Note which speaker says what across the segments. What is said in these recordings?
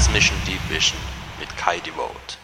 Speaker 1: Transmission Deep Vision mit Kai Devote.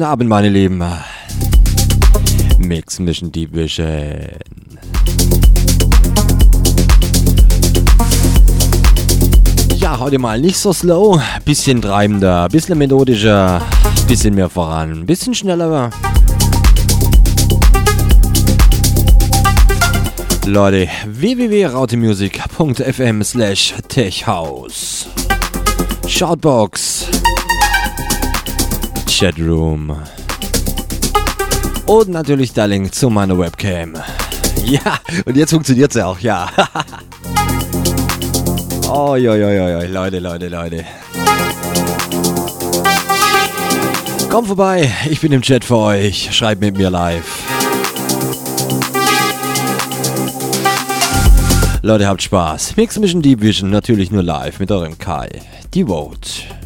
Speaker 2: Guten Abend, meine Lieben. Mix Mission Deep Vision. Ja, heute mal nicht so slow, bisschen treibender, bisschen melodischer, bisschen mehr voran, bisschen schneller. Leute, www.rautemusic.fm slash techhouse Shoutbox Chatroom und natürlich der Link zu meiner Webcam. Ja, und jetzt funktioniert sie auch, ja. oh, jo, jo, jo, Leute, Leute, Leute. Kommt vorbei, ich bin im Chat für euch. Schreibt mit mir live. Leute, habt Spaß. Mix Mission Deep Vision natürlich nur live mit eurem Kai. Devote.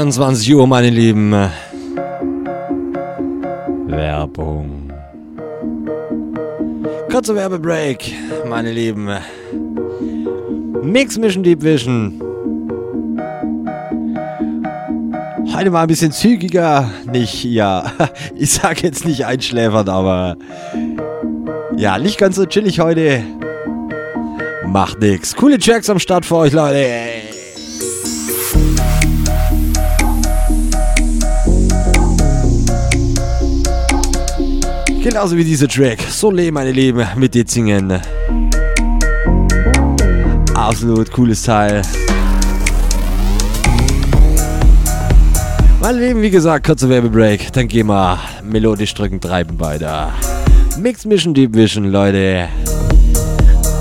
Speaker 2: 22 Uhr, meine Lieben. Werbung. Kurzer Werbebreak, meine Lieben. Mix Mission Deep Vision. Heute mal ein bisschen zügiger. Nicht, ja, ich sag jetzt nicht einschläfernd, aber ja, nicht ganz so chillig heute. Macht nix. Coole Tracks am Start für euch, Leute. Ey. Genauso wie dieser Track. Soleil, meine Lieben, mit Ditzingen. Absolut cooles Teil. Meine Lieben, wie gesagt, kurzer Werbebreak. Dann gehen wir melodisch drücken, treiben weiter. Mix Mission Deep Vision, Leute.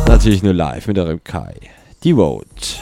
Speaker 2: Natürlich nur live mit eurem Kai. Die Vote.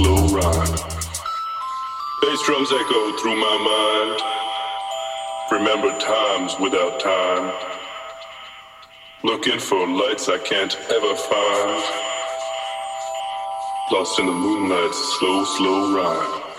Speaker 3: Slow, ride. Bass drums echo through my mind. Remember times without time. Looking for lights I can't ever find. Lost in the moonlight's slow, slow ride.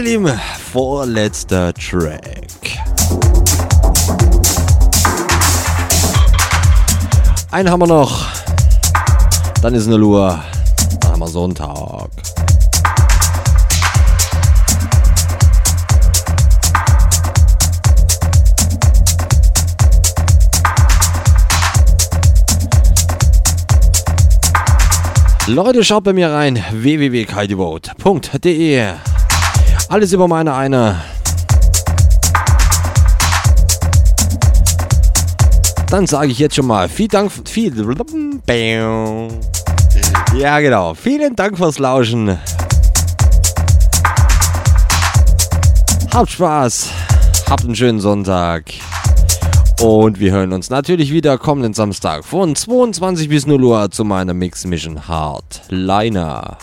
Speaker 2: Meine Lieben, vorletzter Track. Einen haben wir noch. Dann ist eine Lur. Dann haben wir Sonntag. Leute, schaut bei mir rein. www.kaidevote.de Alles über meine eine. Dann sage ich jetzt schon mal viel Dank. Viel, ja, genau. Vielen Dank fürs Lauschen. Habt Spaß. Habt einen schönen Sonntag. Und wir hören uns natürlich wieder kommenden Samstag von 22 bis 0 Uhr zu meiner Mix Mission Hardliner.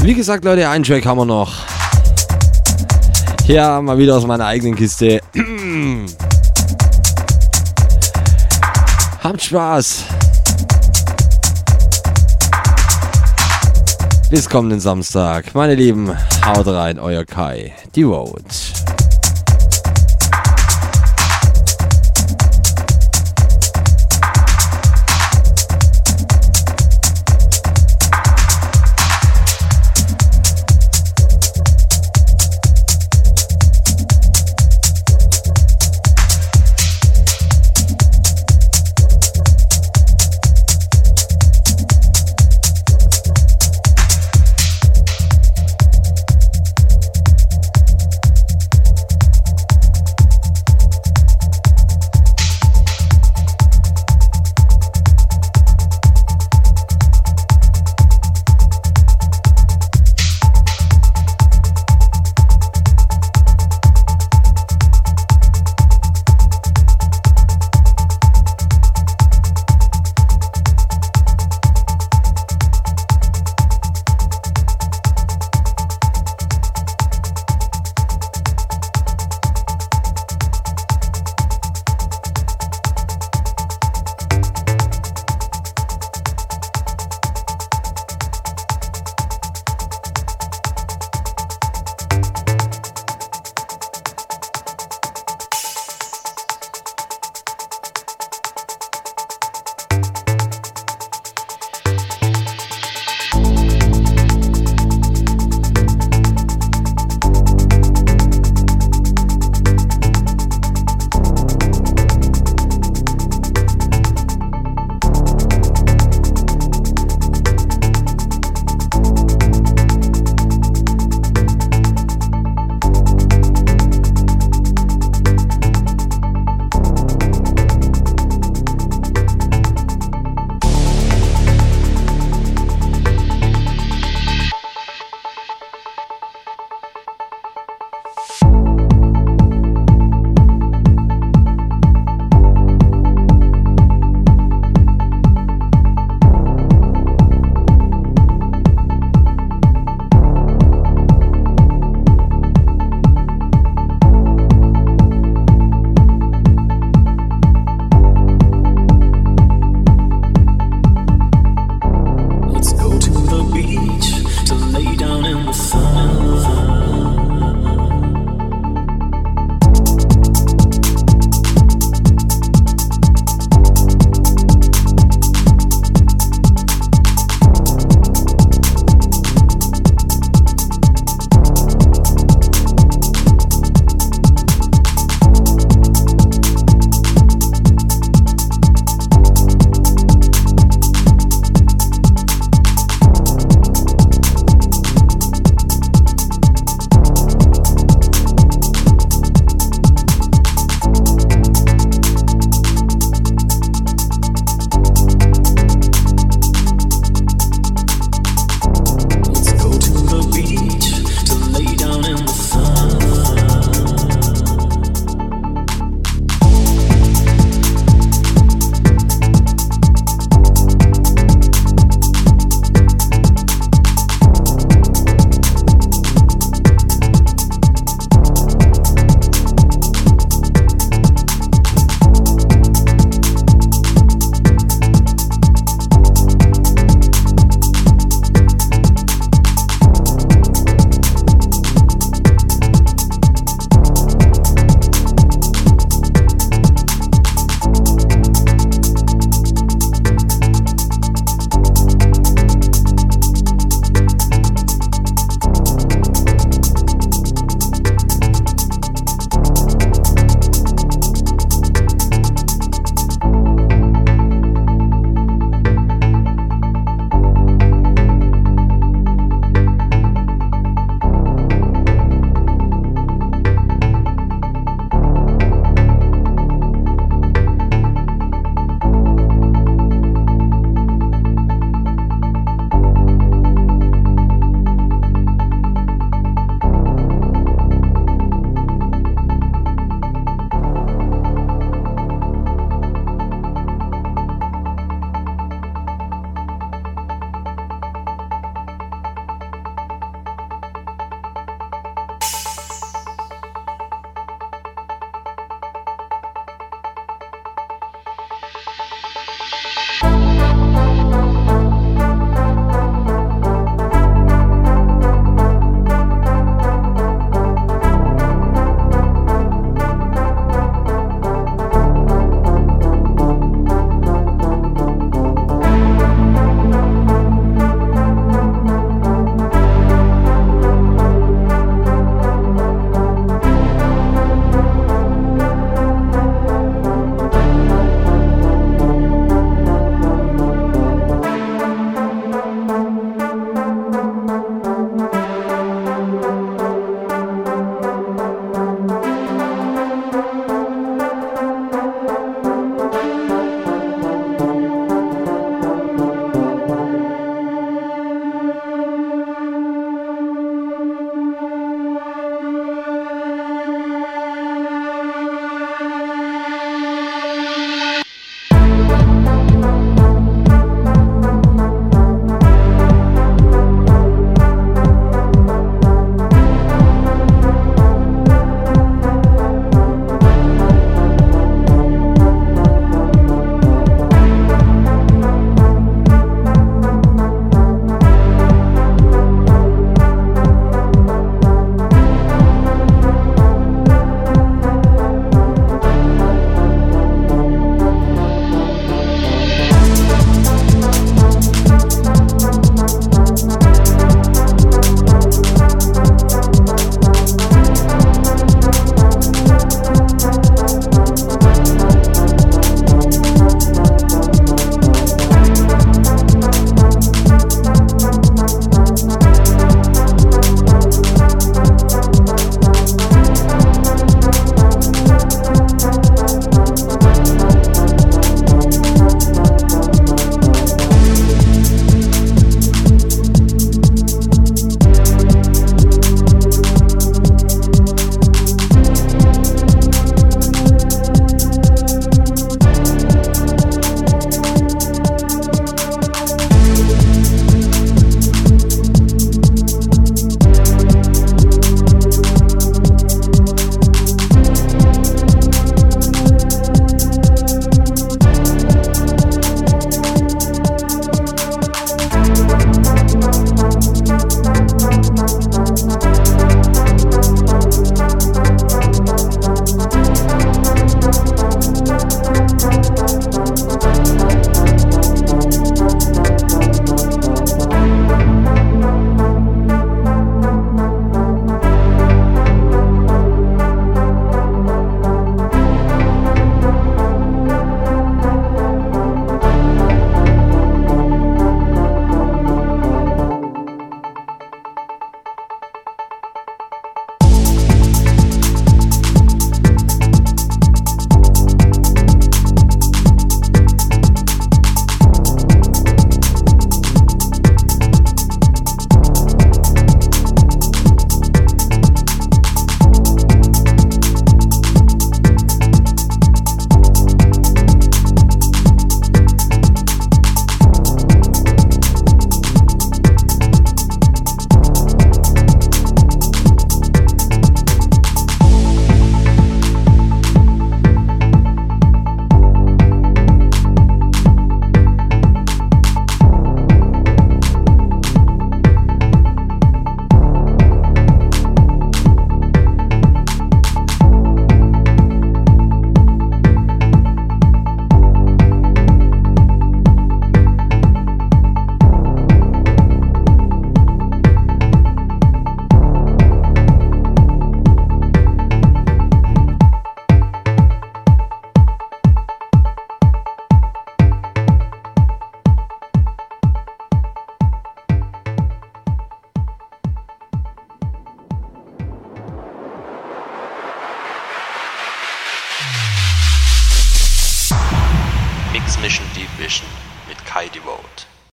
Speaker 2: Wie gesagt, Leute, einen Track haben wir noch. Ja, mal wieder aus meiner eigenen Kiste. Habt Spaß. Bis kommenden Samstag. Meine Lieben, haut rein, euer Kai. Die Road.